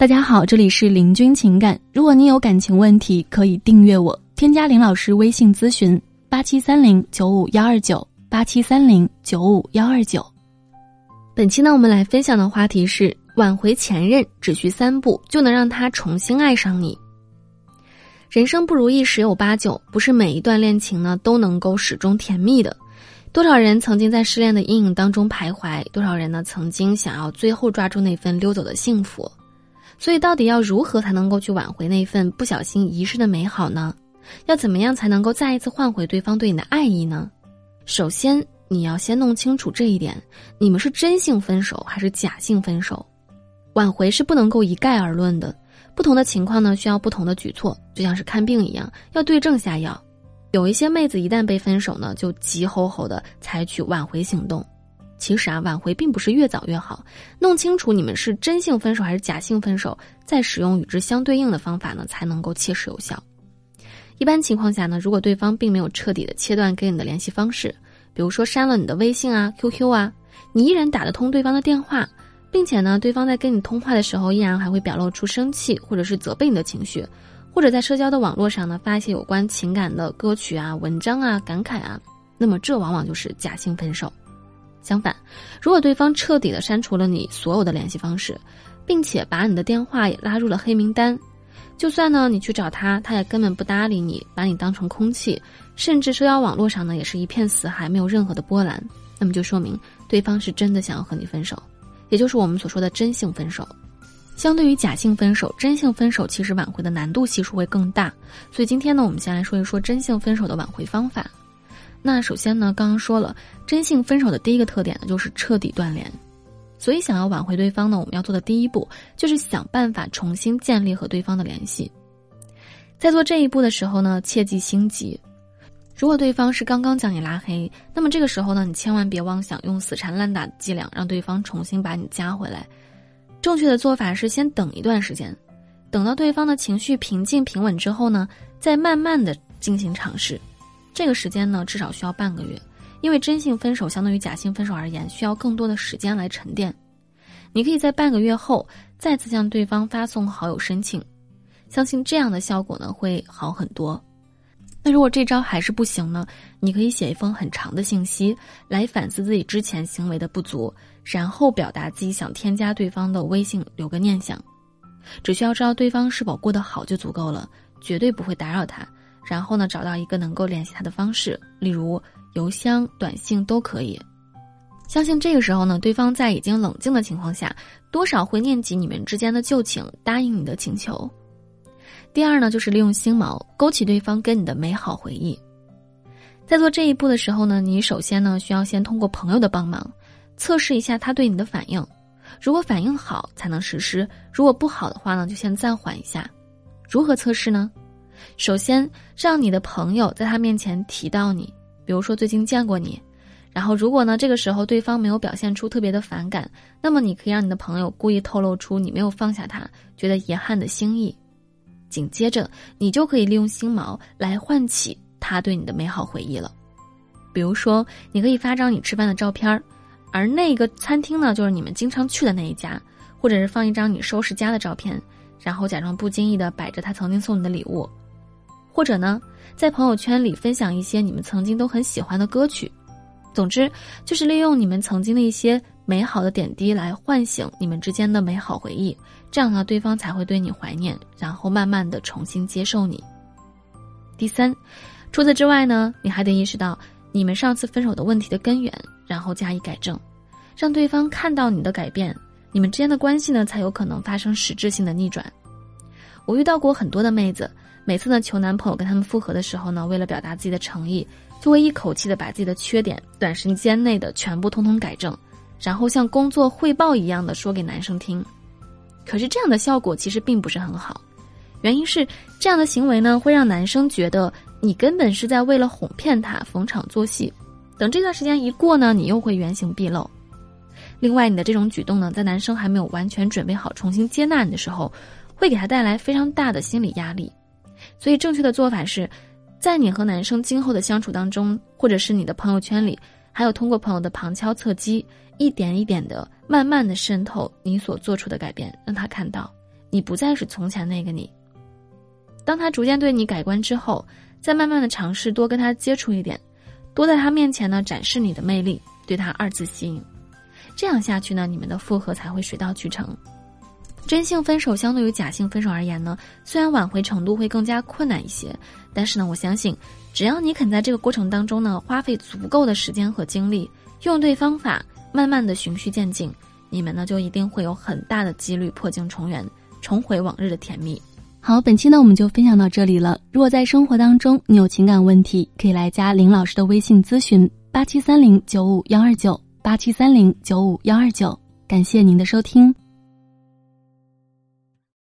大家好，这里是林君情感。如果你有感情问题，可以订阅我，添加林老师微信咨询：八七三零九五幺二九八七三零九五幺二九。本期呢，我们来分享的话题是挽回前任只需三步就能让他重新爱上你。人生不如意十有八九，不是每一段恋情呢都能够始终甜蜜的。多少人曾经在失恋的阴影当中徘徊，多少人呢曾经想要最后抓住那份溜走的幸福。所以，到底要如何才能够去挽回那份不小心遗失的美好呢？要怎么样才能够再一次换回对方对你的爱意呢？首先，你要先弄清楚这一点：你们是真性分手还是假性分手？挽回是不能够一概而论的，不同的情况呢需要不同的举措，就像是看病一样，要对症下药。有一些妹子一旦被分手呢，就急吼吼的采取挽回行动。其实啊，挽回并不是越早越好。弄清楚你们是真性分手还是假性分手，再使用与之相对应的方法呢，才能够切实有效。一般情况下呢，如果对方并没有彻底的切断跟你的联系方式，比如说删了你的微信啊、QQ 啊，你依然打得通对方的电话，并且呢，对方在跟你通话的时候依然还会表露出生气或者是责备你的情绪，或者在社交的网络上呢发一些有关情感的歌曲啊、文章啊、感慨啊，那么这往往就是假性分手。相反，如果对方彻底的删除了你所有的联系方式，并且把你的电话也拉入了黑名单，就算呢你去找他，他也根本不搭理你，把你当成空气，甚至社交网络上呢也是一片死海，没有任何的波澜，那么就说明对方是真的想要和你分手，也就是我们所说的真性分手。相对于假性分手，真性分手其实挽回的难度系数会更大。所以今天呢，我们先来说一说真性分手的挽回方法。那首先呢，刚刚说了，真性分手的第一个特点呢，就是彻底断联。所以想要挽回对方呢，我们要做的第一步就是想办法重新建立和对方的联系。在做这一步的时候呢，切忌心急。如果对方是刚刚将你拉黑，那么这个时候呢，你千万别妄想用死缠烂打的伎俩让对方重新把你加回来。正确的做法是先等一段时间，等到对方的情绪平静平稳之后呢，再慢慢的进行尝试。这个时间呢，至少需要半个月，因为真性分手相对于假性分手而言，需要更多的时间来沉淀。你可以在半个月后再次向对方发送好友申请，相信这样的效果呢会好很多。那如果这招还是不行呢，你可以写一封很长的信息来反思自己之前行为的不足，然后表达自己想添加对方的微信，留个念想，只需要知道对方是否过得好就足够了，绝对不会打扰他。然后呢，找到一个能够联系他的方式，例如邮箱、短信都可以。相信这个时候呢，对方在已经冷静的情况下，多少会念及你们之间的旧情，答应你的请求。第二呢，就是利用心锚勾起对方跟你的美好回忆。在做这一步的时候呢，你首先呢需要先通过朋友的帮忙，测试一下他对你的反应。如果反应好，才能实施；如果不好的话呢，就先暂缓一下。如何测试呢？首先，让你的朋友在他面前提到你，比如说最近见过你，然后如果呢这个时候对方没有表现出特别的反感，那么你可以让你的朋友故意透露出你没有放下他，觉得遗憾的心意。紧接着，你就可以利用心锚来唤起他对你的美好回忆了。比如说，你可以发张你吃饭的照片儿，而那个餐厅呢就是你们经常去的那一家，或者是放一张你收拾家的照片，然后假装不经意的摆着他曾经送你的礼物。或者呢，在朋友圈里分享一些你们曾经都很喜欢的歌曲，总之就是利用你们曾经的一些美好的点滴来唤醒你们之间的美好回忆，这样呢，对方才会对你怀念，然后慢慢的重新接受你。第三，除此之外呢，你还得意识到你们上次分手的问题的根源，然后加以改正，让对方看到你的改变，你们之间的关系呢才有可能发生实质性的逆转。我遇到过很多的妹子。每次呢求男朋友跟他们复合的时候呢，为了表达自己的诚意，就会一口气的把自己的缺点短时间内的全部通通改正，然后像工作汇报一样的说给男生听。可是这样的效果其实并不是很好，原因是这样的行为呢会让男生觉得你根本是在为了哄骗他逢场作戏。等这段时间一过呢，你又会原形毕露。另外，你的这种举动呢，在男生还没有完全准备好重新接纳你的时候，会给他带来非常大的心理压力。所以，正确的做法是，在你和男生今后的相处当中，或者是你的朋友圈里，还有通过朋友的旁敲侧击，一点一点的、慢慢的渗透你所做出的改变，让他看到你不再是从前那个你。当他逐渐对你改观之后，再慢慢的尝试多跟他接触一点，多在他面前呢展示你的魅力，对他二次吸引。这样下去呢，你们的复合才会水到渠成。真性分手相对于假性分手而言呢，虽然挽回程度会更加困难一些，但是呢，我相信，只要你肯在这个过程当中呢，花费足够的时间和精力，用对方法，慢慢的循序渐进，你们呢就一定会有很大的几率破镜重圆，重回往日的甜蜜。好，本期呢我们就分享到这里了。如果在生活当中你有情感问题，可以来加林老师的微信咨询：八七三零九五幺二九八七三零九五幺二九。感谢您的收听。